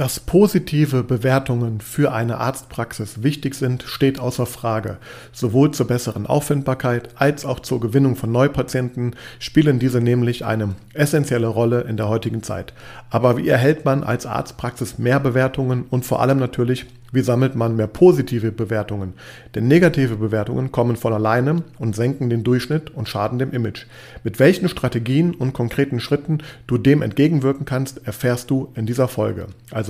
Dass positive Bewertungen für eine Arztpraxis wichtig sind, steht außer Frage. Sowohl zur besseren Auffindbarkeit als auch zur Gewinnung von Neupatienten spielen diese nämlich eine essentielle Rolle in der heutigen Zeit. Aber wie erhält man als Arztpraxis mehr Bewertungen und vor allem natürlich wie sammelt man mehr positive Bewertungen? Denn negative Bewertungen kommen von alleine und senken den Durchschnitt und schaden dem Image. Mit welchen Strategien und konkreten Schritten du dem entgegenwirken kannst, erfährst du in dieser Folge. Also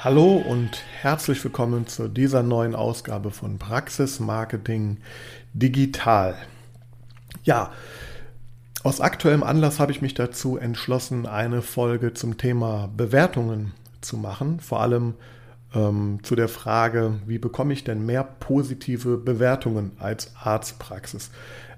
Hallo und herzlich willkommen zu dieser neuen Ausgabe von Praxis Marketing Digital. Ja, aus aktuellem Anlass habe ich mich dazu entschlossen, eine Folge zum Thema Bewertungen zu machen, vor allem ähm, zu der Frage, wie bekomme ich denn mehr positive Bewertungen als Arztpraxis?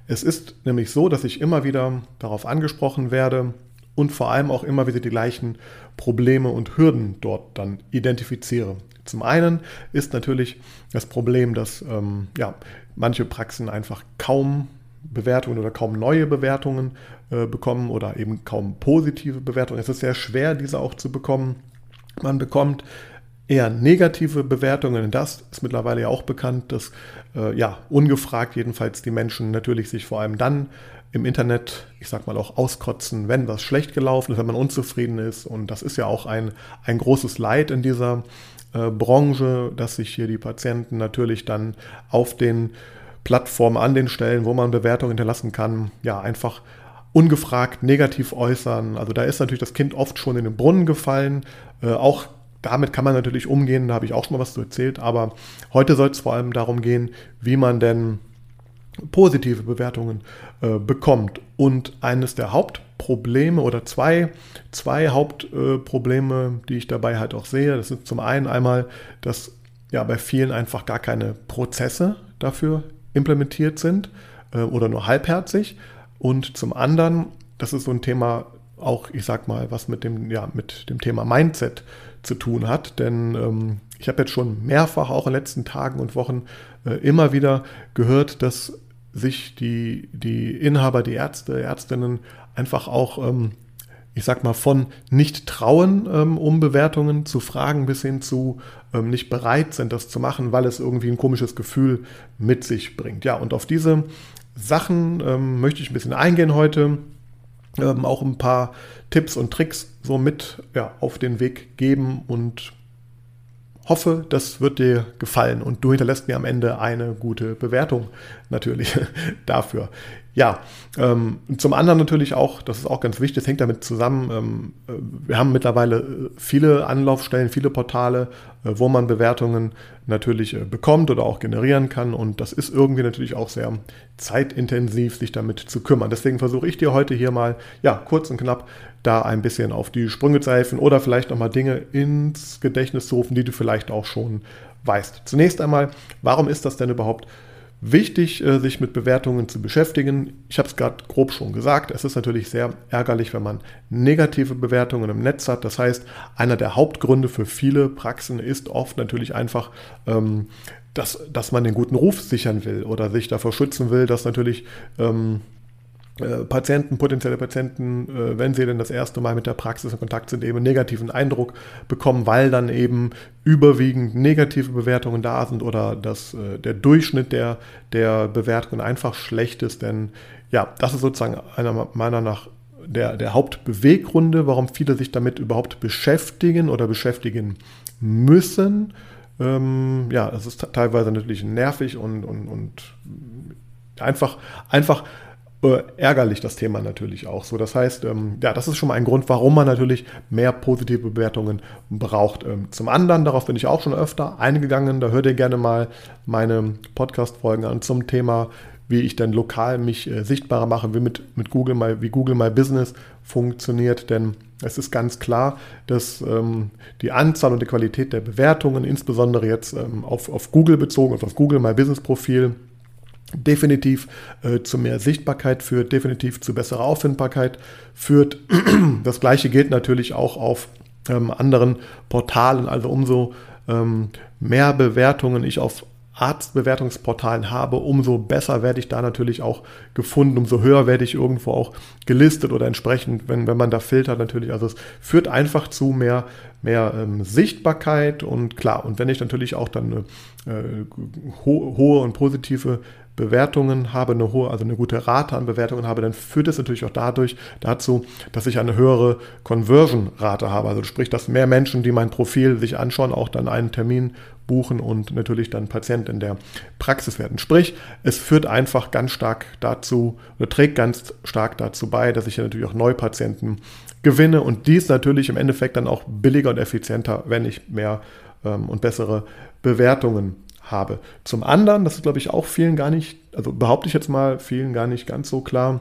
Es ist nämlich so, dass ich immer wieder darauf angesprochen werde und vor allem auch immer wieder die gleichen Probleme und Hürden dort dann identifiziere. Zum einen ist natürlich das Problem, dass ähm, ja, manche Praxen einfach kaum Bewertungen oder kaum neue Bewertungen äh, bekommen oder eben kaum positive Bewertungen. Es ist sehr schwer, diese auch zu bekommen. Man bekommt eher negative Bewertungen. Das ist mittlerweile ja auch bekannt, dass äh, ja ungefragt jedenfalls die Menschen natürlich sich vor allem dann im Internet, ich sag mal auch auskotzen, wenn was schlecht gelaufen ist, wenn man unzufrieden ist. Und das ist ja auch ein, ein großes Leid in dieser äh, Branche, dass sich hier die Patienten natürlich dann auf den Plattformen, an den Stellen, wo man Bewertungen hinterlassen kann, ja einfach ungefragt negativ äußern. Also da ist natürlich das Kind oft schon in den Brunnen gefallen. Äh, auch damit kann man natürlich umgehen, da habe ich auch schon mal was zu erzählt, aber heute soll es vor allem darum gehen, wie man denn positive Bewertungen äh, bekommt. Und eines der Hauptprobleme oder zwei, zwei Hauptprobleme, äh, die ich dabei halt auch sehe, das ist zum einen einmal, dass ja bei vielen einfach gar keine Prozesse dafür implementiert sind äh, oder nur halbherzig. Und zum anderen, das ist so ein Thema, auch ich sag mal, was mit dem, ja, mit dem Thema Mindset zu tun hat. Denn ähm, ich habe jetzt schon mehrfach auch in den letzten Tagen und Wochen äh, immer wieder gehört, dass sich die, die Inhaber, die Ärzte, Ärztinnen einfach auch, ähm, ich sag mal, von nicht trauen, ähm, um Bewertungen zu fragen, bis hin zu ähm, nicht bereit sind, das zu machen, weil es irgendwie ein komisches Gefühl mit sich bringt. Ja, und auf diese Sachen ähm, möchte ich ein bisschen eingehen heute ähm, auch ein paar Tipps und Tricks so mit ja, auf den Weg geben und hoffe, das wird dir gefallen und du hinterlässt mir am Ende eine gute Bewertung natürlich dafür. Ja, ähm, zum anderen natürlich auch, das ist auch ganz wichtig, das hängt damit zusammen, ähm, äh, wir haben mittlerweile äh, viele Anlaufstellen, viele Portale, äh, wo man Bewertungen natürlich äh, bekommt oder auch generieren kann und das ist irgendwie natürlich auch sehr zeitintensiv, sich damit zu kümmern. Deswegen versuche ich dir heute hier mal, ja, kurz und knapp da ein bisschen auf die Sprünge zu helfen oder vielleicht nochmal Dinge ins Gedächtnis zu rufen, die du vielleicht auch schon weißt. Zunächst einmal, warum ist das denn überhaupt Wichtig, äh, sich mit Bewertungen zu beschäftigen. Ich habe es gerade grob schon gesagt. Es ist natürlich sehr ärgerlich, wenn man negative Bewertungen im Netz hat. Das heißt, einer der Hauptgründe für viele Praxen ist oft natürlich einfach, ähm, dass, dass man den guten Ruf sichern will oder sich davor schützen will, dass natürlich ähm, äh, Patienten, potenzielle Patienten, äh, wenn sie denn das erste Mal mit der Praxis in Kontakt sind, eben einen negativen Eindruck bekommen, weil dann eben überwiegend negative Bewertungen da sind oder dass äh, der Durchschnitt der, der Bewertungen einfach schlecht ist. Denn ja, das ist sozusagen einer meiner nach der, der Hauptbeweggründe, warum viele sich damit überhaupt beschäftigen oder beschäftigen müssen. Ähm, ja, es ist teilweise natürlich nervig und, und, und einfach, einfach ärgerlich das Thema natürlich auch so. Das heißt, ähm, ja, das ist schon mal ein Grund, warum man natürlich mehr positive Bewertungen braucht. Ähm, zum anderen, darauf bin ich auch schon öfter eingegangen, da hört ihr gerne mal meine Podcast-Folgen an zum Thema, wie ich dann lokal mich äh, sichtbarer mache, wie mit, mit Google My, wie Google My Business funktioniert, denn es ist ganz klar, dass ähm, die Anzahl und die Qualität der Bewertungen, insbesondere jetzt ähm, auf, auf Google bezogen, also auf Google My Business Profil, definitiv äh, zu mehr Sichtbarkeit führt, definitiv zu besserer Auffindbarkeit führt. Das gleiche gilt natürlich auch auf ähm, anderen Portalen. Also umso ähm, mehr Bewertungen ich auf Arztbewertungsportalen habe, umso besser werde ich da natürlich auch gefunden, umso höher werde ich irgendwo auch gelistet oder entsprechend, wenn, wenn man da filtert natürlich. Also es führt einfach zu mehr, mehr ähm, Sichtbarkeit und klar, und wenn ich natürlich auch dann eine äh, ho hohe und positive Bewertungen habe, eine hohe, also eine gute Rate an Bewertungen habe, dann führt es natürlich auch dadurch dazu, dass ich eine höhere Conversion-Rate habe. Also sprich, dass mehr Menschen, die mein Profil sich anschauen, auch dann einen Termin buchen und natürlich dann Patient in der Praxis werden. Sprich, es führt einfach ganz stark dazu oder trägt ganz stark dazu bei, dass ich ja natürlich auch Neupatienten gewinne und dies natürlich im Endeffekt dann auch billiger und effizienter, wenn ich mehr ähm, und bessere Bewertungen habe. Zum anderen, das ist glaube ich auch vielen gar nicht, also behaupte ich jetzt mal, vielen gar nicht ganz so klar,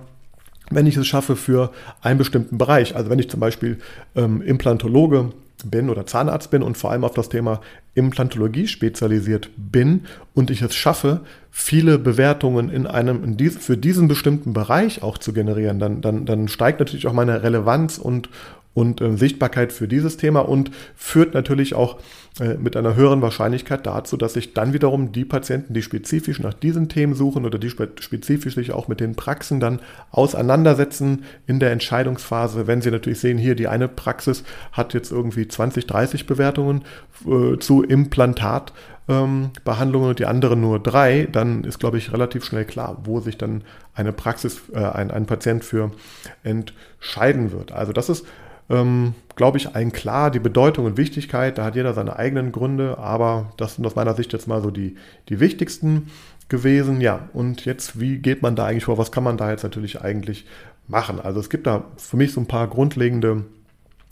wenn ich es schaffe für einen bestimmten Bereich. Also wenn ich zum Beispiel ähm, Implantologe bin oder Zahnarzt bin und vor allem auf das Thema Implantologie spezialisiert bin und ich es schaffe, viele Bewertungen in einem, in dies, für diesen bestimmten Bereich auch zu generieren, dann, dann, dann steigt natürlich auch meine Relevanz und, und äh, Sichtbarkeit für dieses Thema und führt natürlich auch äh, mit einer höheren Wahrscheinlichkeit dazu, dass sich dann wiederum die Patienten, die spezifisch nach diesen Themen suchen oder die spezifisch sich auch mit den Praxen dann auseinandersetzen in der Entscheidungsphase, wenn sie natürlich sehen, hier die eine Praxis hat jetzt irgendwie 20, 30 Bewertungen äh, zu Implantatbehandlungen ähm, und die andere nur drei, dann ist, glaube ich, relativ schnell klar, wo sich dann eine Praxis, äh, ein, ein Patient für entscheiden wird. Also das ist ähm, glaube ich, allen klar, die Bedeutung und Wichtigkeit, da hat jeder seine eigenen Gründe, aber das sind aus meiner Sicht jetzt mal so die, die wichtigsten gewesen. Ja, und jetzt, wie geht man da eigentlich vor? Was kann man da jetzt natürlich eigentlich machen? Also es gibt da für mich so ein paar grundlegende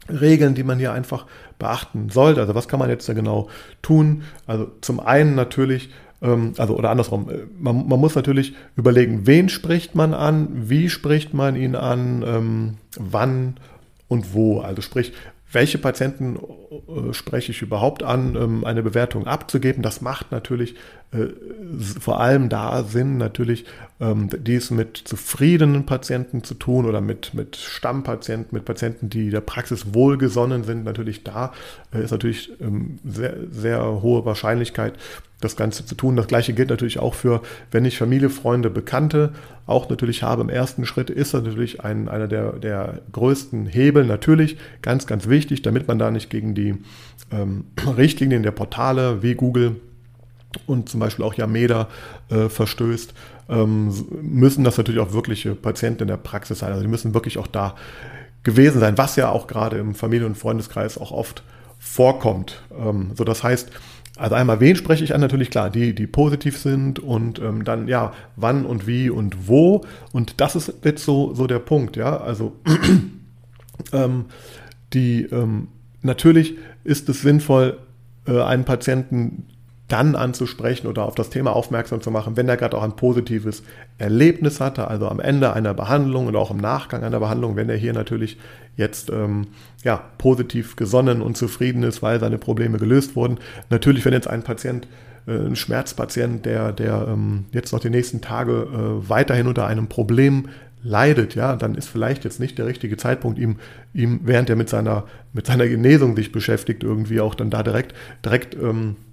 Regeln, die man hier einfach beachten sollte. Also was kann man jetzt da genau tun? Also zum einen natürlich, ähm, also oder andersrum, äh, man, man, muss natürlich überlegen, wen spricht man an, wie spricht man ihn an, ähm, wann und wo. Also sprich, welche Patienten äh, spreche ich überhaupt an, ähm, eine Bewertung abzugeben. Das macht natürlich äh, vor allem da Sinn, natürlich ähm, dies mit zufriedenen Patienten zu tun oder mit, mit Stammpatienten, mit Patienten, die der Praxis wohlgesonnen sind. Natürlich da äh, ist natürlich ähm, sehr, sehr hohe Wahrscheinlichkeit, das Ganze zu tun. Das gleiche gilt natürlich auch für, wenn ich Familie, Freunde, Bekannte auch natürlich habe im ersten Schritt, ist das natürlich ein, einer der, der größten Hebel. Natürlich ganz, ganz wichtig, damit man da nicht gegen die ähm, Richtlinien der Portale wie Google und zum Beispiel auch Yameda äh, verstößt, ähm, müssen das natürlich auch wirkliche Patienten in der Praxis sein. Also die müssen wirklich auch da gewesen sein, was ja auch gerade im Familien- und Freundeskreis auch oft vorkommt. Ähm, so das heißt, also einmal, wen spreche ich an? Natürlich klar, die, die positiv sind und ähm, dann, ja, wann und wie und wo. Und das ist jetzt so, so der Punkt, ja. Also ähm, die, ähm, natürlich ist es sinnvoll, äh, einen Patienten dann anzusprechen oder auf das Thema aufmerksam zu machen, wenn er gerade auch ein positives Erlebnis hatte, also am Ende einer Behandlung oder auch im Nachgang einer Behandlung, wenn er hier natürlich jetzt ähm, ja, positiv gesonnen und zufrieden ist, weil seine Probleme gelöst wurden. Natürlich, wenn jetzt ein Patient, äh, ein Schmerzpatient, der, der ähm, jetzt noch die nächsten Tage äh, weiterhin unter einem Problem leidet, ja, dann ist vielleicht jetzt nicht der richtige Zeitpunkt, ihm, ihm während er mit seiner, mit seiner Genesung sich beschäftigt, irgendwie auch dann da direkt, direkt ähm, äh,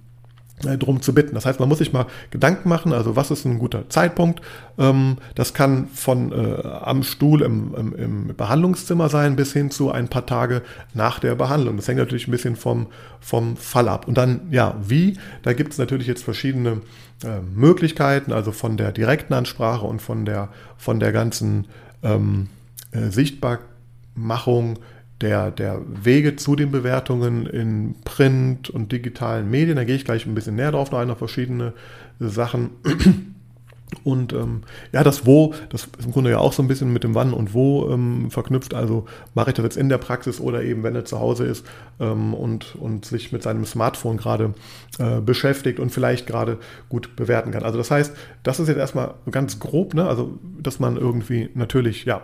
drum zu bitten. Das heißt, man muss sich mal Gedanken machen, also was ist ein guter Zeitpunkt. Ähm, das kann von äh, am Stuhl im, im, im, Behandlungszimmer sein bis hin zu ein paar Tage nach der Behandlung. Das hängt natürlich ein bisschen vom, vom Fall ab. Und dann, ja, wie? Da gibt es natürlich jetzt verschiedene äh, Möglichkeiten, also von der direkten Ansprache und von der, von der ganzen ähm, äh, Sichtbarmachung der, der Wege zu den Bewertungen in Print und digitalen Medien. Da gehe ich gleich ein bisschen näher drauf, noch ein, verschiedene Sachen. Und ähm, ja, das Wo, das ist im Grunde ja auch so ein bisschen mit dem Wann und Wo ähm, verknüpft. Also mache ich das jetzt in der Praxis oder eben, wenn er zu Hause ist ähm, und, und sich mit seinem Smartphone gerade äh, beschäftigt und vielleicht gerade gut bewerten kann. Also das heißt, das ist jetzt erstmal ganz grob, ne? also dass man irgendwie natürlich, ja,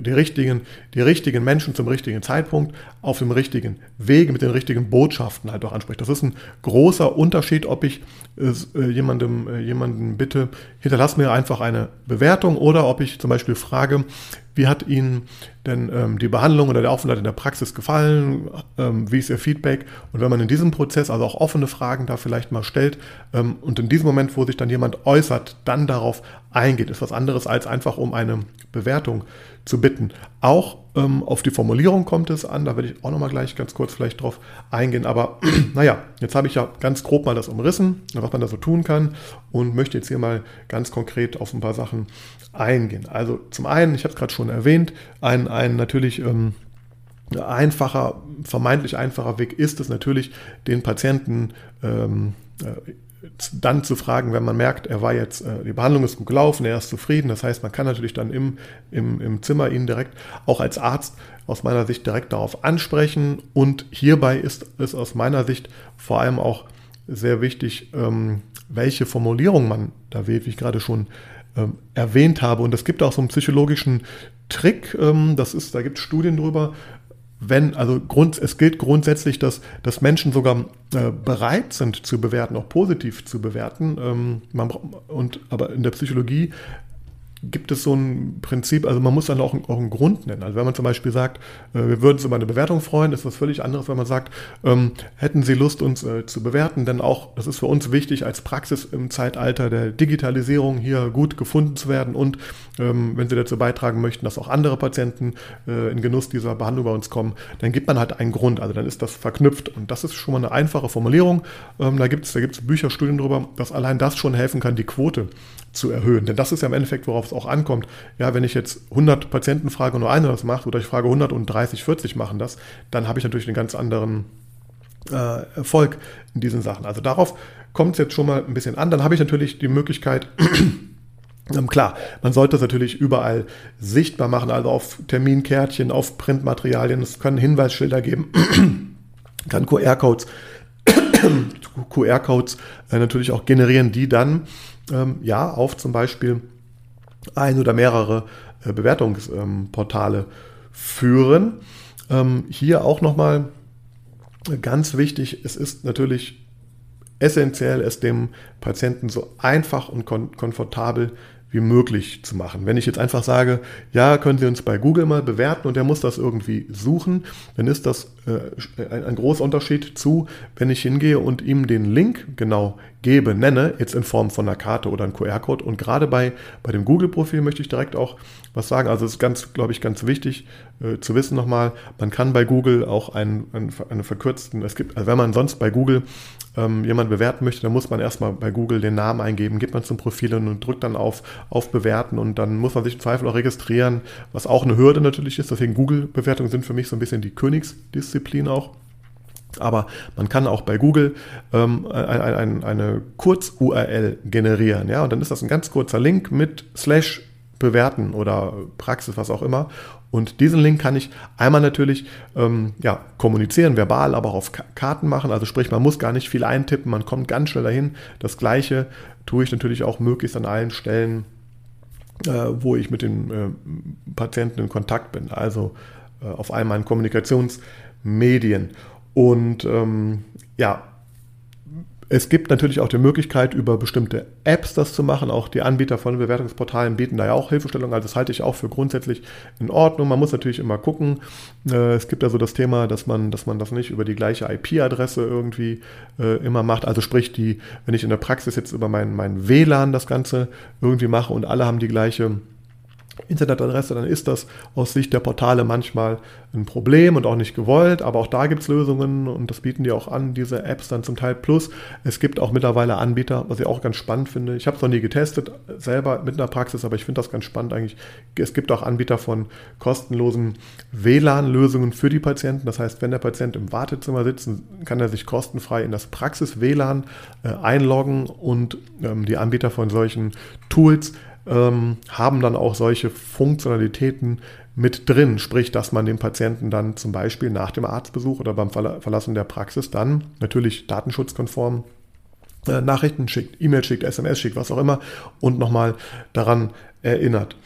die richtigen, die richtigen Menschen zum richtigen Zeitpunkt auf dem richtigen Wege mit den richtigen Botschaften halt auch anspricht. Das ist ein großer Unterschied, ob ich äh, jemandem, äh, jemanden bitte, hinterlass mir einfach eine Bewertung oder ob ich zum Beispiel frage, wie hat Ihnen denn ähm, die Behandlung oder der Aufenthalt in der Praxis gefallen? Ähm, wie ist Ihr Feedback? Und wenn man in diesem Prozess also auch offene Fragen da vielleicht mal stellt ähm, und in diesem Moment, wo sich dann jemand äußert, dann darauf eingeht, ist was anderes als einfach um eine Bewertung zu bitten. Auch ähm, auf die Formulierung kommt es an, da werde ich auch nochmal gleich ganz kurz vielleicht drauf eingehen. Aber naja, jetzt habe ich ja ganz grob mal das umrissen, was man da so tun kann und möchte jetzt hier mal ganz konkret auf ein paar Sachen eingehen. Also zum einen, ich habe es gerade schon erwähnt, ein, ein natürlich ähm, einfacher, vermeintlich einfacher Weg ist es natürlich, den Patienten ähm, äh, dann zu fragen, wenn man merkt, er war jetzt, äh, die Behandlung ist gut gelaufen, er ist zufrieden. Das heißt, man kann natürlich dann im, im, im Zimmer ihn direkt auch als Arzt aus meiner Sicht direkt darauf ansprechen. Und hierbei ist es aus meiner Sicht vor allem auch sehr wichtig, ähm, welche Formulierung man da wählt, wie ich gerade schon ähm, erwähnt habe. Und es gibt auch so einen psychologischen Trick, ähm, das ist, da gibt es Studien drüber, wenn, also Grund, es gilt grundsätzlich, dass, dass Menschen sogar äh, bereit sind zu bewerten, auch positiv zu bewerten. Ähm, man, und, aber in der Psychologie gibt es so ein Prinzip, also man muss dann auch, auch einen Grund nennen. Also wenn man zum Beispiel sagt, äh, wir würden uns über eine Bewertung freuen, ist was völlig anderes, wenn man sagt, ähm, hätten Sie Lust, uns äh, zu bewerten, denn auch, das ist für uns wichtig, als Praxis im Zeitalter der Digitalisierung hier gut gefunden zu werden und ähm, wenn Sie dazu beitragen möchten, dass auch andere Patienten äh, in Genuss dieser Behandlung bei uns kommen, dann gibt man halt einen Grund, also dann ist das verknüpft und das ist schon mal eine einfache Formulierung. Ähm, da gibt es da gibt's Bücher, Studien drüber, dass allein das schon helfen kann, die Quote zu erhöhen. Denn das ist ja im Endeffekt, worauf es auch ankommt. Ja, wenn ich jetzt 100 Patienten frage und nur einer das macht oder ich frage 100 und 30, 40 machen das, dann habe ich natürlich einen ganz anderen äh, Erfolg in diesen Sachen. Also darauf kommt es jetzt schon mal ein bisschen an. Dann habe ich natürlich die Möglichkeit, ähm, Klar, man sollte es natürlich überall sichtbar machen, also auf Terminkärtchen, auf Printmaterialien. Es können Hinweisschilder geben, kann QR-Codes QR-Codes äh, natürlich auch generieren, die dann ähm, ja auf zum Beispiel ein oder mehrere äh, Bewertungsportale führen. Ähm, hier auch nochmal ganz wichtig, es ist natürlich essentiell, es dem Patienten so einfach und komfortabel wie möglich zu machen. Wenn ich jetzt einfach sage, ja, können Sie uns bei Google mal bewerten und er muss das irgendwie suchen, dann ist das äh, ein, ein, großer Unterschied zu, wenn ich hingehe und ihm den Link genau gebe, nenne, jetzt in Form von einer Karte oder einem QR-Code. Und gerade bei, bei dem Google-Profil möchte ich direkt auch was sagen. Also es ist ganz, glaube ich, ganz wichtig äh, zu wissen nochmal, man kann bei Google auch einen, einen, einen verkürzten, es gibt, also wenn man sonst bei Google ähm, jemand bewerten möchte, dann muss man erstmal bei Google den Namen eingeben, gibt man zum Profil und drückt dann auf, auf Bewerten und dann muss man sich im Zweifel auch registrieren, was auch eine Hürde natürlich ist. Deswegen Google-Bewertungen sind für mich so ein bisschen die Königsdisziplin auch. Aber man kann auch bei Google ähm, ein, ein, eine Kurz-URL generieren. Ja? Und dann ist das ein ganz kurzer Link mit Slash bewerten oder Praxis, was auch immer. Und diesen Link kann ich einmal natürlich ähm, ja, kommunizieren, verbal, aber auch auf Karten machen. Also sprich, man muss gar nicht viel eintippen, man kommt ganz schnell dahin. Das gleiche tue ich natürlich auch möglichst an allen Stellen, äh, wo ich mit den äh, Patienten in Kontakt bin. Also äh, auf all meinen Kommunikationsmedien. Und ähm, ja, es gibt natürlich auch die Möglichkeit, über bestimmte Apps das zu machen. Auch die Anbieter von Bewertungsportalen bieten da ja auch Hilfestellung. Also das halte ich auch für grundsätzlich in Ordnung. Man muss natürlich immer gucken. Äh, es gibt ja so das Thema, dass man, dass man das nicht über die gleiche IP-Adresse irgendwie äh, immer macht. Also sprich, die, wenn ich in der Praxis jetzt über mein, mein WLAN das Ganze irgendwie mache und alle haben die gleiche Internetadresse, dann ist das aus Sicht der Portale manchmal ein Problem und auch nicht gewollt, aber auch da gibt es Lösungen und das bieten die auch an, diese Apps dann zum Teil. Plus, es gibt auch mittlerweile Anbieter, was ich auch ganz spannend finde. Ich habe es noch nie getestet, selber mit einer Praxis, aber ich finde das ganz spannend eigentlich. Es gibt auch Anbieter von kostenlosen WLAN-Lösungen für die Patienten. Das heißt, wenn der Patient im Wartezimmer sitzt, kann er sich kostenfrei in das Praxis-WLAN äh, einloggen und ähm, die Anbieter von solchen Tools ähm, haben dann auch solche Funktionalitäten mit drin, sprich, dass man dem Patienten dann zum Beispiel nach dem Arztbesuch oder beim Verlassen der Praxis dann natürlich datenschutzkonform äh, Nachrichten schickt, E-Mail schickt, SMS schickt, was auch immer und nochmal daran erinnert.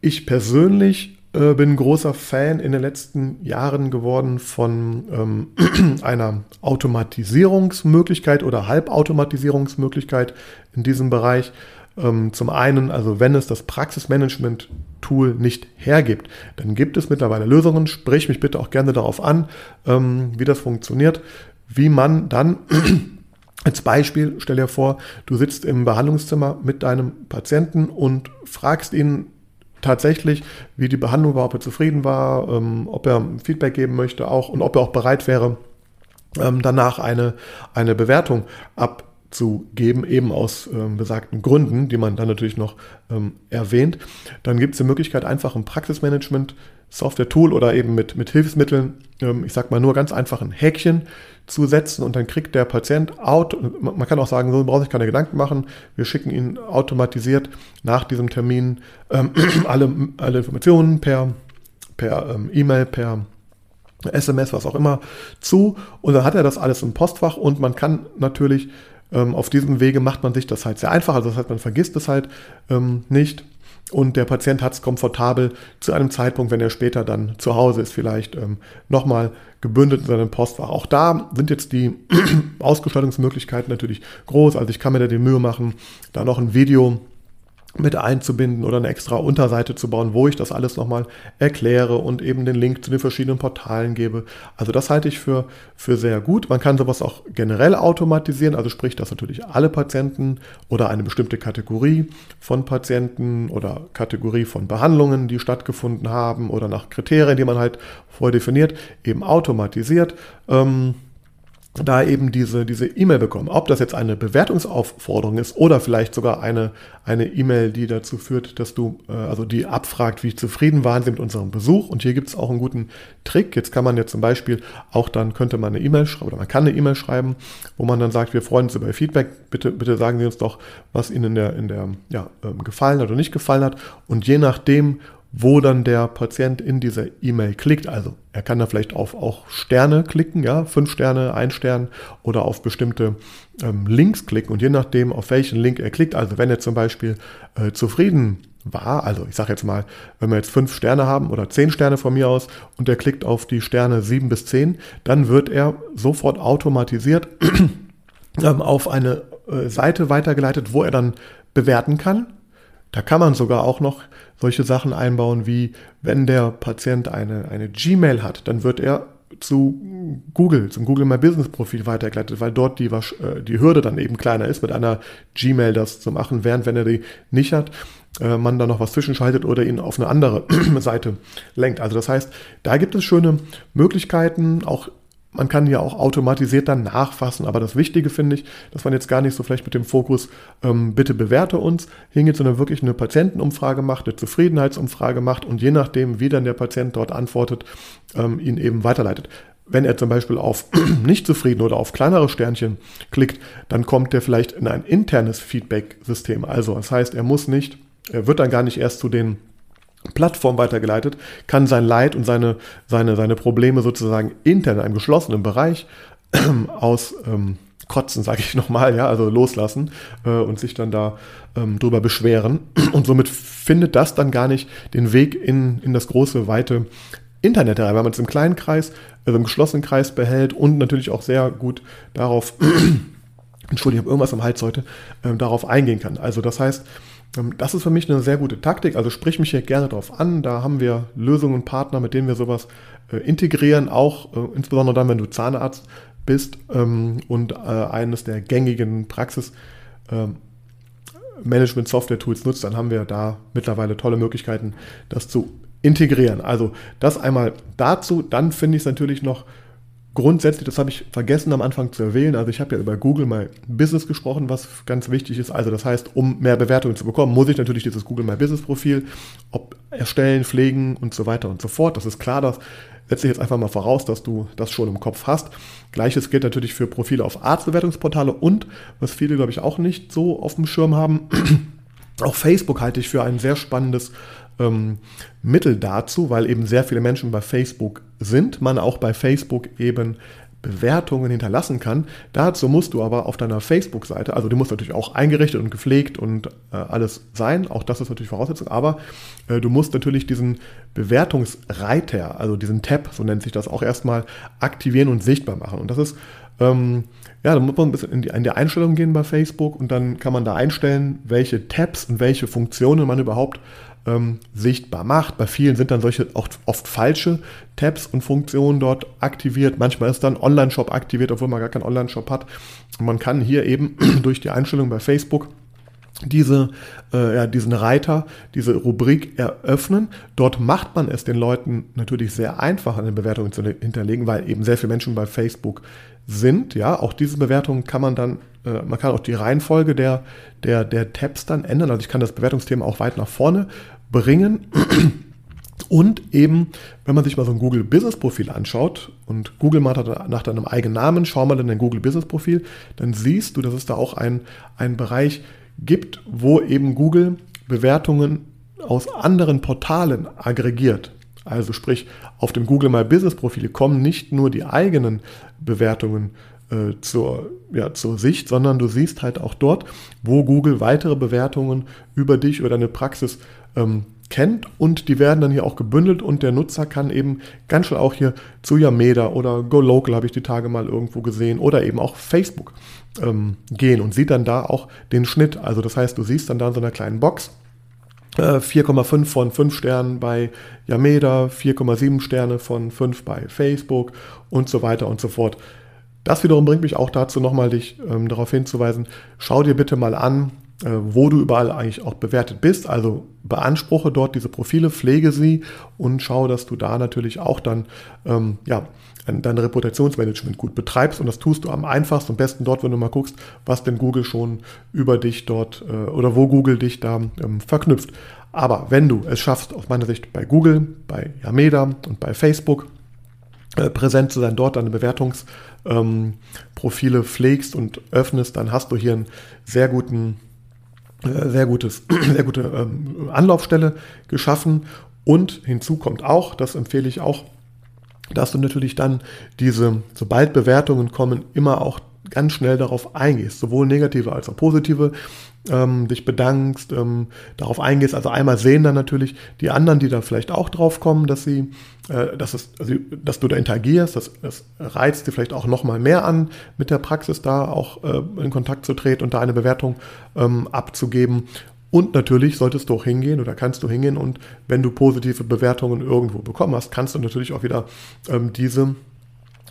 Ich persönlich äh, bin großer Fan in den letzten Jahren geworden von ähm, einer Automatisierungsmöglichkeit oder Halbautomatisierungsmöglichkeit in diesem Bereich. Ähm, zum einen, also wenn es das Praxismanagement-Tool nicht hergibt, dann gibt es mittlerweile Lösungen. Sprich mich bitte auch gerne darauf an, ähm, wie das funktioniert, wie man dann als Beispiel, stell dir vor, du sitzt im Behandlungszimmer mit deinem Patienten und fragst ihn tatsächlich, wie die Behandlung war, ob er zufrieden war, ähm, ob er Feedback geben möchte auch und ob er auch bereit wäre, danach eine, eine Bewertung ab zu geben, eben aus ähm, besagten Gründen, die man dann natürlich noch ähm, erwähnt. Dann gibt es die Möglichkeit, einfach ein Praxismanagement Software-Tool oder eben mit, mit Hilfsmitteln, ähm, ich sag mal nur ganz einfach ein Häkchen zu setzen und dann kriegt der Patient out. Man kann auch sagen, so braucht sich keine Gedanken machen. Wir schicken ihn automatisiert nach diesem Termin ähm, alle, alle Informationen per, per ähm, E-Mail, per SMS, was auch immer, zu. Und dann hat er das alles im Postfach und man kann natürlich ähm, auf diesem Wege macht man sich das halt sehr einfach. Also das heißt, man vergisst es halt ähm, nicht. Und der Patient hat es komfortabel zu einem Zeitpunkt, wenn er später dann zu Hause ist, vielleicht ähm, nochmal gebündelt in seinem Postfach. Auch da sind jetzt die Ausgestaltungsmöglichkeiten natürlich groß. Also ich kann mir da die Mühe machen, da noch ein Video mit einzubinden oder eine extra Unterseite zu bauen, wo ich das alles nochmal erkläre und eben den Link zu den verschiedenen Portalen gebe. Also das halte ich für, für sehr gut. Man kann sowas auch generell automatisieren, also sprich, dass natürlich alle Patienten oder eine bestimmte Kategorie von Patienten oder Kategorie von Behandlungen, die stattgefunden haben oder nach Kriterien, die man halt vordefiniert, eben automatisiert. Ähm, da eben diese diese E-Mail bekommen. Ob das jetzt eine Bewertungsaufforderung ist oder vielleicht sogar eine eine E-Mail, die dazu führt, dass du äh, also die abfragt, wie zufrieden waren sie mit unserem Besuch. Und hier gibt es auch einen guten Trick. Jetzt kann man jetzt zum Beispiel auch dann könnte man eine E-Mail schreiben oder man kann eine E-Mail schreiben, wo man dann sagt, wir freuen uns über Feedback. Bitte bitte sagen Sie uns doch, was Ihnen in der in der ja ähm, gefallen hat oder nicht gefallen hat. Und je nachdem wo dann der Patient in diese E-Mail klickt. Also er kann da vielleicht auf auch Sterne klicken, ja, fünf Sterne, ein Stern oder auf bestimmte ähm, Links klicken und je nachdem, auf welchen Link er klickt, also wenn er zum Beispiel äh, zufrieden war, also ich sage jetzt mal, wenn wir jetzt fünf Sterne haben oder zehn Sterne von mir aus und er klickt auf die Sterne sieben bis zehn, dann wird er sofort automatisiert ähm, auf eine äh, Seite weitergeleitet, wo er dann bewerten kann. Da kann man sogar auch noch solche Sachen einbauen wie, wenn der Patient eine, eine Gmail hat, dann wird er zu Google, zum Google My Business Profil weitergeleitet, weil dort die, äh, die Hürde dann eben kleiner ist, mit einer Gmail das zu machen, während wenn er die nicht hat, äh, man da noch was zwischenschaltet oder ihn auf eine andere Seite lenkt. Also das heißt, da gibt es schöne Möglichkeiten, auch man kann ja auch automatisiert dann nachfassen, aber das Wichtige finde ich, dass man jetzt gar nicht so vielleicht mit dem Fokus, ähm, bitte bewerte uns, hingeht, sondern wirklich eine Patientenumfrage macht, eine Zufriedenheitsumfrage macht und je nachdem, wie dann der Patient dort antwortet, ähm, ihn eben weiterleitet. Wenn er zum Beispiel auf nicht zufrieden oder auf kleinere Sternchen klickt, dann kommt er vielleicht in ein internes Feedback-System. Also das heißt, er muss nicht, er wird dann gar nicht erst zu den Plattform weitergeleitet, kann sein Leid und seine, seine, seine Probleme sozusagen intern in einem geschlossenen Bereich aus ähm, kotzen, sage ich nochmal, ja, also loslassen äh, und sich dann da ähm, drüber beschweren. Und somit findet das dann gar nicht den Weg in, in das große, weite Internet herein, weil man es im kleinen Kreis, also im geschlossenen Kreis behält und natürlich auch sehr gut darauf, Entschuldigung, irgendwas am Hals heute, äh, darauf eingehen kann. Also das heißt, das ist für mich eine sehr gute Taktik. Also sprich mich hier gerne drauf an. Da haben wir Lösungen und Partner, mit denen wir sowas äh, integrieren, auch äh, insbesondere dann, wenn du Zahnarzt bist ähm, und äh, eines der gängigen Praxis ähm, Management Software Tools nutzt, dann haben wir da mittlerweile tolle Möglichkeiten, das zu integrieren. Also das einmal dazu. Dann finde ich es natürlich noch Grundsätzlich, das habe ich vergessen am Anfang zu erwähnen, also ich habe ja über Google My Business gesprochen, was ganz wichtig ist. Also das heißt, um mehr Bewertungen zu bekommen, muss ich natürlich dieses Google My Business Profil erstellen, pflegen und so weiter und so fort. Das ist klar, das setze ich jetzt einfach mal voraus, dass du das schon im Kopf hast. Gleiches gilt natürlich für Profile auf Arztbewertungsportale und, was viele, glaube ich, auch nicht so auf dem Schirm haben, auch Facebook halte ich für ein sehr spannendes ähm, Mittel dazu, weil eben sehr viele Menschen bei Facebook sind, man auch bei Facebook eben Bewertungen hinterlassen kann. Dazu musst du aber auf deiner Facebook-Seite, also die muss natürlich auch eingerichtet und gepflegt und äh, alles sein, auch das ist natürlich Voraussetzung, aber äh, du musst natürlich diesen Bewertungsreiter, also diesen Tab, so nennt sich das, auch erstmal aktivieren und sichtbar machen. Und das ist, ähm, ja, da muss man ein bisschen in die, in die Einstellung gehen bei Facebook und dann kann man da einstellen, welche Tabs und welche Funktionen man überhaupt ähm, sichtbar macht. Bei vielen sind dann solche auch oft falsche Tabs und Funktionen dort aktiviert. Manchmal ist dann Online-Shop aktiviert, obwohl man gar keinen Online-Shop hat. Und man kann hier eben durch die Einstellung bei Facebook diese, äh, ja, diesen Reiter, diese Rubrik eröffnen. Dort macht man es den Leuten natürlich sehr einfach, eine Bewertung zu hinterlegen, weil eben sehr viele Menschen bei Facebook sind. Ja, auch diese Bewertungen kann man dann, äh, man kann auch die Reihenfolge der, der, der Tabs dann ändern. Also ich kann das Bewertungsthema auch weit nach vorne bringen. Und eben, wenn man sich mal so ein Google Business Profil anschaut und Google mal nach deinem eigenen Namen, schau mal in dein Google Business Profil, dann siehst du, dass es da auch ein, ein Bereich gibt, wo eben Google Bewertungen aus anderen Portalen aggregiert. Also sprich, auf dem Google My Business Profil kommen nicht nur die eigenen Bewertungen äh, zur, ja, zur Sicht, sondern du siehst halt auch dort, wo Google weitere Bewertungen über dich oder deine Praxis ähm, kennt und die werden dann hier auch gebündelt und der Nutzer kann eben ganz schnell auch hier zu Yameda oder GoLocal habe ich die Tage mal irgendwo gesehen oder eben auch Facebook ähm, gehen und sieht dann da auch den Schnitt. Also das heißt, du siehst dann da in so einer kleinen Box, 4,5 äh, von 5 Sternen bei Yameda, 4,7 Sterne von 5 bei Facebook und so weiter und so fort. Das wiederum bringt mich auch dazu, nochmal dich ähm, darauf hinzuweisen, schau dir bitte mal an, wo du überall eigentlich auch bewertet bist. Also beanspruche dort diese Profile, pflege sie und schau, dass du da natürlich auch dann ähm, ja, dein Reputationsmanagement gut betreibst. Und das tust du am einfachsten und besten dort, wenn du mal guckst, was denn Google schon über dich dort äh, oder wo Google dich da ähm, verknüpft. Aber wenn du es schaffst, aus meiner Sicht bei Google, bei Yameda und bei Facebook äh, präsent zu sein, dort deine Bewertungsprofile ähm, pflegst und öffnest, dann hast du hier einen sehr guten äh, sehr, gutes, sehr gute ähm, Anlaufstelle geschaffen. Und hinzu kommt auch, das empfehle ich auch, dass du natürlich dann diese, sobald Bewertungen kommen, immer auch ganz schnell darauf eingehst, sowohl negative als auch positive, ähm, dich bedankst, ähm, darauf eingehst. Also einmal sehen dann natürlich die anderen, die da vielleicht auch drauf kommen, dass sie, äh, dass, es, also, dass du da interagierst, das, das reizt dir vielleicht auch nochmal mehr an, mit der Praxis da auch äh, in Kontakt zu treten und da eine Bewertung ähm, abzugeben. Und natürlich solltest du auch hingehen oder kannst du hingehen und wenn du positive Bewertungen irgendwo bekommen hast, kannst du natürlich auch wieder ähm, diese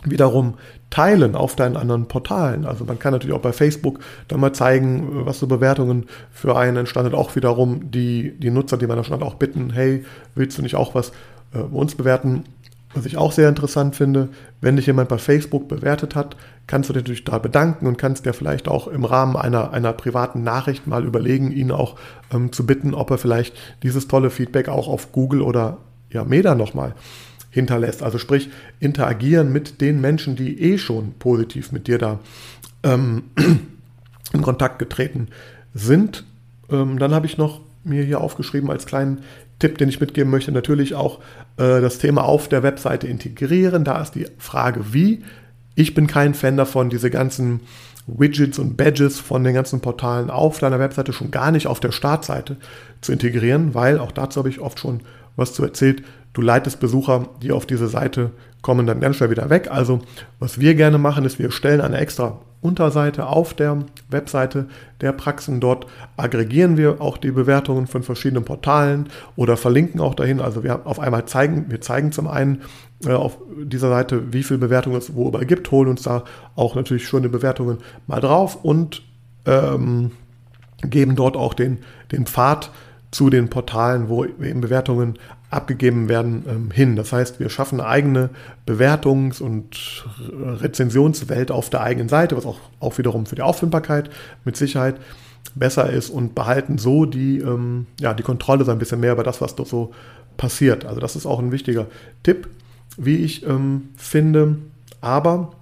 wiederum teilen auf deinen anderen Portalen. Also man kann natürlich auch bei Facebook dann mal zeigen, was so Bewertungen für einen entstanden. Auch wiederum die, die Nutzer, die man da schon auch bitten, hey, willst du nicht auch was äh, uns bewerten? Was ich auch sehr interessant finde, wenn dich jemand bei Facebook bewertet hat, kannst du dich natürlich da bedanken und kannst dir vielleicht auch im Rahmen einer, einer privaten Nachricht mal überlegen, ihn auch ähm, zu bitten, ob er vielleicht dieses tolle Feedback auch auf Google oder ja, Meta nochmal hinterlässt. Also sprich, interagieren mit den Menschen, die eh schon positiv mit dir da ähm, in Kontakt getreten sind. Ähm, dann habe ich noch mir hier aufgeschrieben als kleinen Tipp, den ich mitgeben möchte, natürlich auch äh, das Thema auf der Webseite integrieren. Da ist die Frage, wie. Ich bin kein Fan davon, diese ganzen Widgets und Badges von den ganzen Portalen auf deiner Webseite schon gar nicht auf der Startseite zu integrieren, weil auch dazu habe ich oft schon was zu erzählt. Du leitest Besucher, die auf diese Seite kommen, dann ganz schnell wieder weg. Also was wir gerne machen, ist, wir stellen eine extra Unterseite auf der Webseite der Praxen. Dort aggregieren wir auch die Bewertungen von verschiedenen Portalen oder verlinken auch dahin. Also wir auf einmal zeigen, wir zeigen zum einen äh, auf dieser Seite, wie viele Bewertungen es wo überall gibt, holen uns da auch natürlich schöne Bewertungen mal drauf und ähm, geben dort auch den, den Pfad zu den Portalen, wo eben Bewertungen abgegeben werden, ähm, hin. Das heißt, wir schaffen eine eigene Bewertungs- und Rezensionswelt auf der eigenen Seite, was auch, auch wiederum für die Auffindbarkeit mit Sicherheit besser ist und behalten so die, ähm, ja, die Kontrolle so ein bisschen mehr über das, was dort so passiert. Also das ist auch ein wichtiger Tipp, wie ich ähm, finde. Aber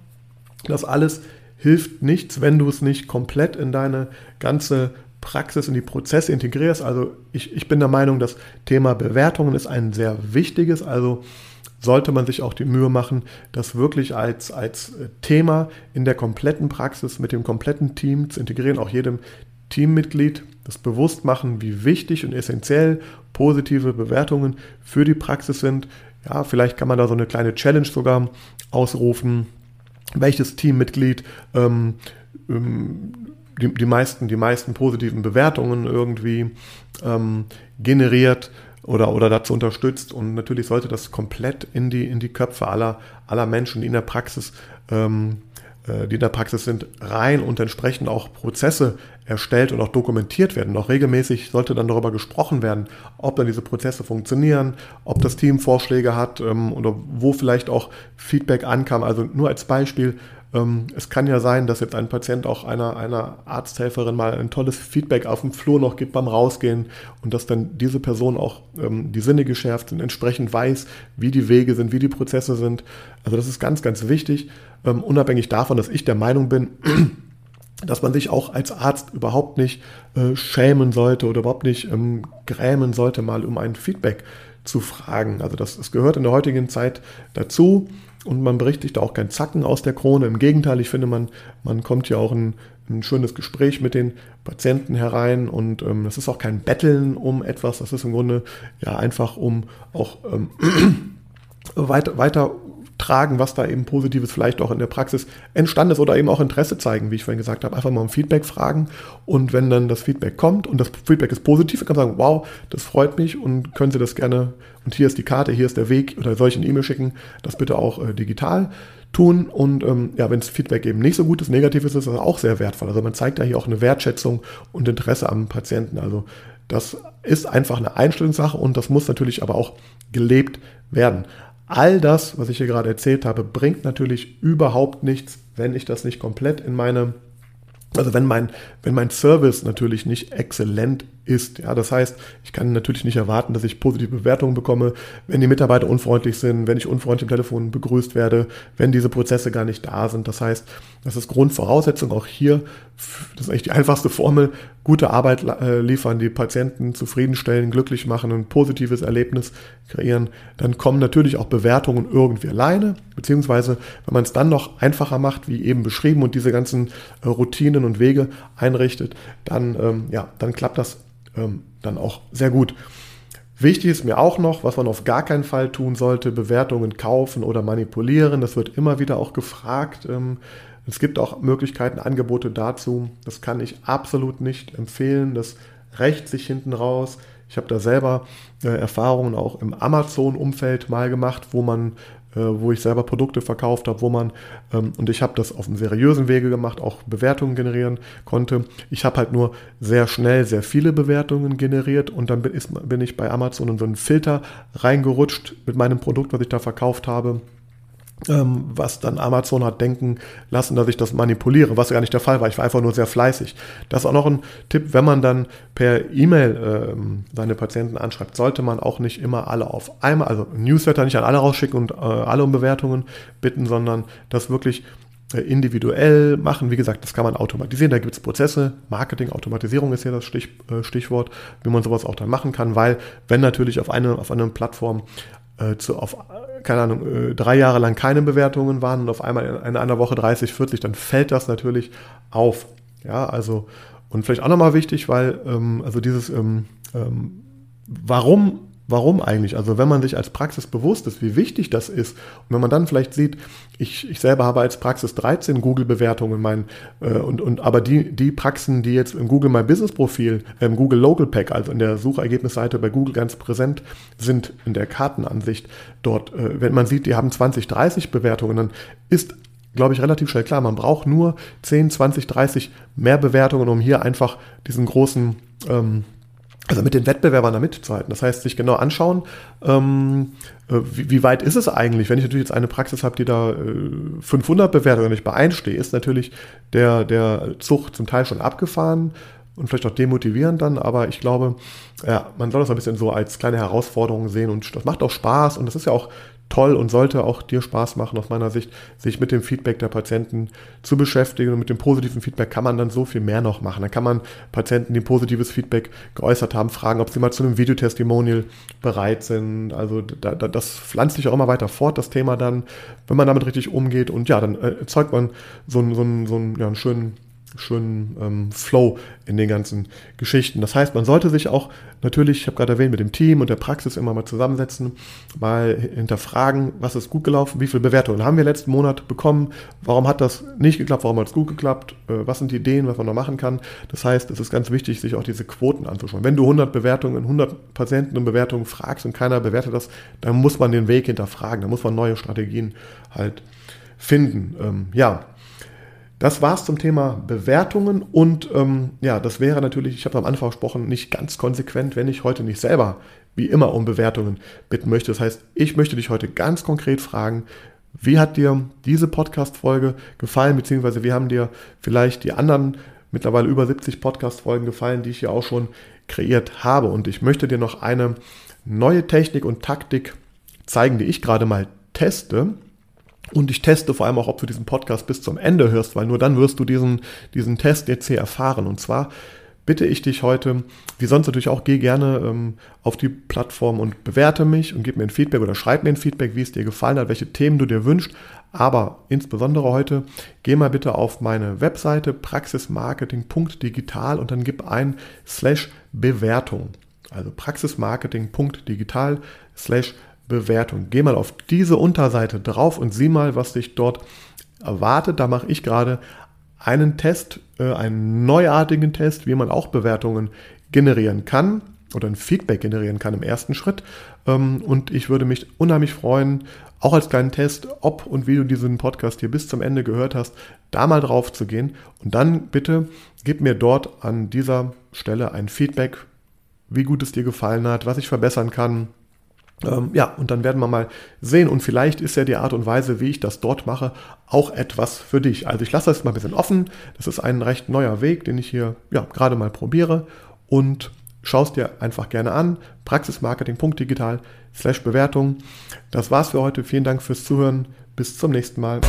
das alles hilft nichts, wenn du es nicht komplett in deine ganze Praxis in die Prozesse integrierst. Also ich, ich bin der Meinung, das Thema Bewertungen ist ein sehr wichtiges. Also sollte man sich auch die Mühe machen, das wirklich als, als Thema in der kompletten Praxis mit dem kompletten Team zu integrieren, auch jedem Teammitglied das bewusst machen, wie wichtig und essentiell positive Bewertungen für die Praxis sind. Ja, vielleicht kann man da so eine kleine Challenge sogar ausrufen, welches Teammitglied ähm, ähm, die, die, meisten, die meisten positiven Bewertungen irgendwie ähm, generiert oder, oder dazu unterstützt. Und natürlich sollte das komplett in die, in die Köpfe aller, aller Menschen, die in der Praxis ähm, äh, die in der Praxis sind, rein und entsprechend auch Prozesse erstellt und auch dokumentiert werden. Auch regelmäßig sollte dann darüber gesprochen werden, ob dann diese Prozesse funktionieren, ob das Team Vorschläge hat ähm, oder wo vielleicht auch Feedback ankam. Also nur als Beispiel, es kann ja sein, dass jetzt ein Patient auch einer, einer Arzthelferin mal ein tolles Feedback auf dem Flur noch gibt beim Rausgehen und dass dann diese Person auch ähm, die Sinne geschärft sind, entsprechend weiß, wie die Wege sind, wie die Prozesse sind. Also das ist ganz, ganz wichtig, ähm, unabhängig davon, dass ich der Meinung bin, dass man sich auch als Arzt überhaupt nicht äh, schämen sollte oder überhaupt nicht ähm, grämen sollte, mal um ein Feedback zu fragen. Also das, das gehört in der heutigen Zeit dazu und man berichtigt auch kein Zacken aus der Krone. Im Gegenteil, ich finde, man, man kommt ja auch ein, ein schönes Gespräch mit den Patienten herein und ähm, das ist auch kein Betteln um etwas, das ist im Grunde ja einfach um auch ähm, weiter, weiter tragen, was da eben Positives vielleicht auch in der Praxis entstanden ist oder eben auch Interesse zeigen, wie ich vorhin gesagt habe. Einfach mal um Feedback fragen und wenn dann das Feedback kommt und das Feedback ist positiv, kann man sagen, wow, das freut mich und können Sie das gerne und hier ist die Karte, hier ist der Weg oder eine E-Mail schicken, das bitte auch äh, digital tun und ähm, ja, wenn das Feedback eben nicht so gut ist, negativ ist, ist das auch sehr wertvoll. Also man zeigt da hier auch eine Wertschätzung und Interesse am Patienten. Also das ist einfach eine Einstellungssache und das muss natürlich aber auch gelebt werden. All das, was ich hier gerade erzählt habe, bringt natürlich überhaupt nichts, wenn ich das nicht komplett in meine, also wenn mein, wenn mein Service natürlich nicht exzellent ist. Ja, das heißt, ich kann natürlich nicht erwarten, dass ich positive Bewertungen bekomme, wenn die Mitarbeiter unfreundlich sind, wenn ich unfreundlich im Telefon begrüßt werde, wenn diese Prozesse gar nicht da sind. Das heißt, das ist Grundvoraussetzung auch hier, das ist eigentlich die einfachste Formel, gute Arbeit äh, liefern, die Patienten zufriedenstellen, glücklich machen, ein positives Erlebnis kreieren. Dann kommen natürlich auch Bewertungen irgendwie alleine, beziehungsweise wenn man es dann noch einfacher macht, wie eben beschrieben, und diese ganzen äh, Routinen und Wege einrichtet, dann, ähm, ja, dann klappt das ähm, dann auch sehr gut. Wichtig ist mir auch noch, was man auf gar keinen Fall tun sollte, Bewertungen kaufen oder manipulieren. Das wird immer wieder auch gefragt. Ähm, es gibt auch Möglichkeiten, Angebote dazu. Das kann ich absolut nicht empfehlen. Das rächt sich hinten raus. Ich habe da selber äh, Erfahrungen auch im Amazon-Umfeld mal gemacht, wo man äh, wo ich selber Produkte verkauft habe, wo man, ähm, und ich habe das auf einem seriösen Wege gemacht, auch Bewertungen generieren konnte. Ich habe halt nur sehr schnell sehr viele Bewertungen generiert und dann bin, ist, bin ich bei Amazon in so einen Filter reingerutscht mit meinem Produkt, was ich da verkauft habe was dann Amazon hat denken lassen, dass ich das manipuliere, was gar nicht der Fall war. Ich war einfach nur sehr fleißig. Das ist auch noch ein Tipp, wenn man dann per E-Mail ähm, seine Patienten anschreibt, sollte man auch nicht immer alle auf einmal, also Newsletter nicht an alle rausschicken und äh, alle um Bewertungen bitten, sondern das wirklich äh, individuell machen. Wie gesagt, das kann man automatisieren. Da gibt es Prozesse. Marketing, Automatisierung ist hier das Stich, äh, Stichwort, wie man sowas auch dann machen kann, weil wenn natürlich auf, eine, auf einer Plattform äh, zu, auf keine Ahnung, äh, drei Jahre lang keine Bewertungen waren und auf einmal in einer Woche 30, 40, dann fällt das natürlich auf. Ja, also, und vielleicht auch nochmal wichtig, weil, ähm, also dieses, ähm, ähm, warum Warum eigentlich? Also wenn man sich als Praxis bewusst ist, wie wichtig das ist, und wenn man dann vielleicht sieht, ich, ich selber habe als Praxis 13 Google-Bewertungen, äh, und, und aber die, die Praxen, die jetzt im Google My Business Profil, äh, im Google Local Pack, also in der Suchergebnisseite bei Google ganz präsent sind, in der Kartenansicht dort, äh, wenn man sieht, die haben 20, 30 Bewertungen, dann ist glaube ich, relativ schnell klar. Man braucht nur 10, 20, 30 mehr Bewertungen, um hier einfach diesen großen ähm, also mit den Wettbewerbern da mitzuhalten. Das heißt, sich genau anschauen, ähm, äh, wie, wie, weit ist es eigentlich, wenn ich natürlich jetzt eine Praxis habe, die da äh, 500 bewertet und ich bei einstehe, ist natürlich der, der Zug zum Teil schon abgefahren und vielleicht auch demotivierend dann, aber ich glaube, ja, man soll das ein bisschen so als kleine Herausforderung sehen und das macht auch Spaß. Und das ist ja auch toll und sollte auch dir Spaß machen aus meiner Sicht, sich mit dem Feedback der Patienten zu beschäftigen. Und mit dem positiven Feedback kann man dann so viel mehr noch machen. Dann kann man Patienten, die positives Feedback geäußert haben, fragen, ob sie mal zu einem Videotestimonial bereit sind. Also da, da, das pflanzt sich auch immer weiter fort, das Thema dann, wenn man damit richtig umgeht. Und ja, dann äh, erzeugt man so, einen, so, so ja, einen schönen schönen ähm, Flow in den ganzen Geschichten. Das heißt, man sollte sich auch natürlich, ich habe gerade erwähnt, mit dem Team und der Praxis immer mal zusammensetzen, mal hinterfragen, was ist gut gelaufen, wie viele Bewertungen haben wir letzten Monat bekommen, warum hat das nicht geklappt, warum hat es gut geklappt, äh, was sind die Ideen, was man noch machen kann. Das heißt, es ist ganz wichtig, sich auch diese Quoten anzuschauen. Wenn du 100 Bewertungen, 100 Patienten und Bewertungen fragst und keiner bewertet das, dann muss man den Weg hinterfragen, dann muss man neue Strategien halt finden. Ähm, ja, das war's zum Thema Bewertungen und ähm, ja, das wäre natürlich, ich habe am Anfang gesprochen, nicht ganz konsequent, wenn ich heute nicht selber wie immer um Bewertungen bitten möchte. Das heißt, ich möchte dich heute ganz konkret fragen, wie hat dir diese Podcast-Folge gefallen, beziehungsweise wie haben dir vielleicht die anderen mittlerweile über 70 Podcast-Folgen gefallen, die ich hier auch schon kreiert habe. Und ich möchte dir noch eine neue Technik und Taktik zeigen, die ich gerade mal teste. Und ich teste vor allem auch, ob du diesen Podcast bis zum Ende hörst, weil nur dann wirst du diesen, diesen Test jetzt hier erfahren. Und zwar bitte ich dich heute, wie sonst natürlich auch, geh gerne ähm, auf die Plattform und bewerte mich und gib mir ein Feedback oder schreib mir ein Feedback, wie es dir gefallen hat, welche Themen du dir wünschst. Aber insbesondere heute, geh mal bitte auf meine Webseite praxismarketing.digital und dann gib ein slash Bewertung. Also praxismarketing.digital slash Bewertung. Bewertung. Geh mal auf diese Unterseite drauf und sieh mal, was dich dort erwartet. Da mache ich gerade einen Test, äh, einen neuartigen Test, wie man auch Bewertungen generieren kann oder ein Feedback generieren kann im ersten Schritt. Ähm, und ich würde mich unheimlich freuen, auch als kleinen Test, ob und wie du diesen Podcast hier bis zum Ende gehört hast, da mal drauf zu gehen. Und dann bitte gib mir dort an dieser Stelle ein Feedback, wie gut es dir gefallen hat, was ich verbessern kann, ähm, ja, und dann werden wir mal sehen und vielleicht ist ja die Art und Weise, wie ich das dort mache, auch etwas für dich. Also ich lasse das mal ein bisschen offen. Das ist ein recht neuer Weg, den ich hier ja, gerade mal probiere und schaust dir einfach gerne an. Praxismarketing.digital slash Bewertung. Das war's für heute. Vielen Dank fürs Zuhören. Bis zum nächsten Mal.